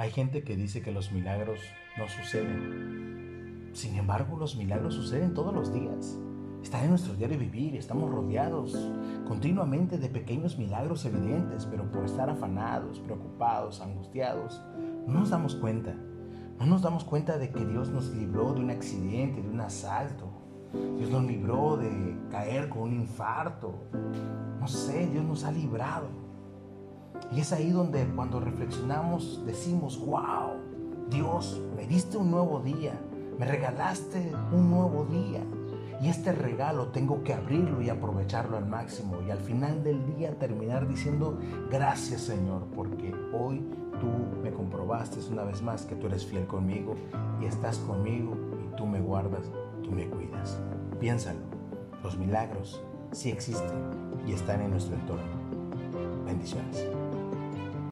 Hay gente que dice que los milagros no suceden. Sin embargo, los milagros suceden todos los días. Están en nuestro diario vivir, estamos rodeados continuamente de pequeños milagros evidentes, pero por estar afanados, preocupados, angustiados, no nos damos cuenta. No nos damos cuenta de que Dios nos libró de un accidente, de un asalto. Dios nos libró de caer con un infarto. No sé, Dios nos ha librado. Y es ahí donde cuando reflexionamos decimos, wow, Dios, me diste un nuevo día, me regalaste un nuevo día. Y este regalo tengo que abrirlo y aprovecharlo al máximo. Y al final del día terminar diciendo, gracias Señor, porque hoy tú me comprobaste una vez más que tú eres fiel conmigo y estás conmigo y tú me guardas, tú me cuidas. Piénsalo, los milagros sí existen y están en nuestro entorno. Bendiciones.